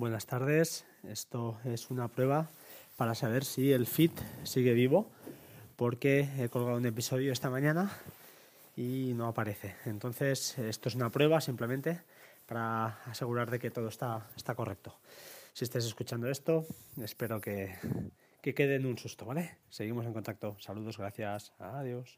Buenas tardes. Esto es una prueba para saber si el feed sigue vivo, porque he colgado un episodio esta mañana y no aparece. Entonces, esto es una prueba simplemente para asegurar de que todo está, está correcto. Si estáis escuchando esto, espero que, que quede en un susto, ¿vale? Seguimos en contacto. Saludos, gracias. Adiós.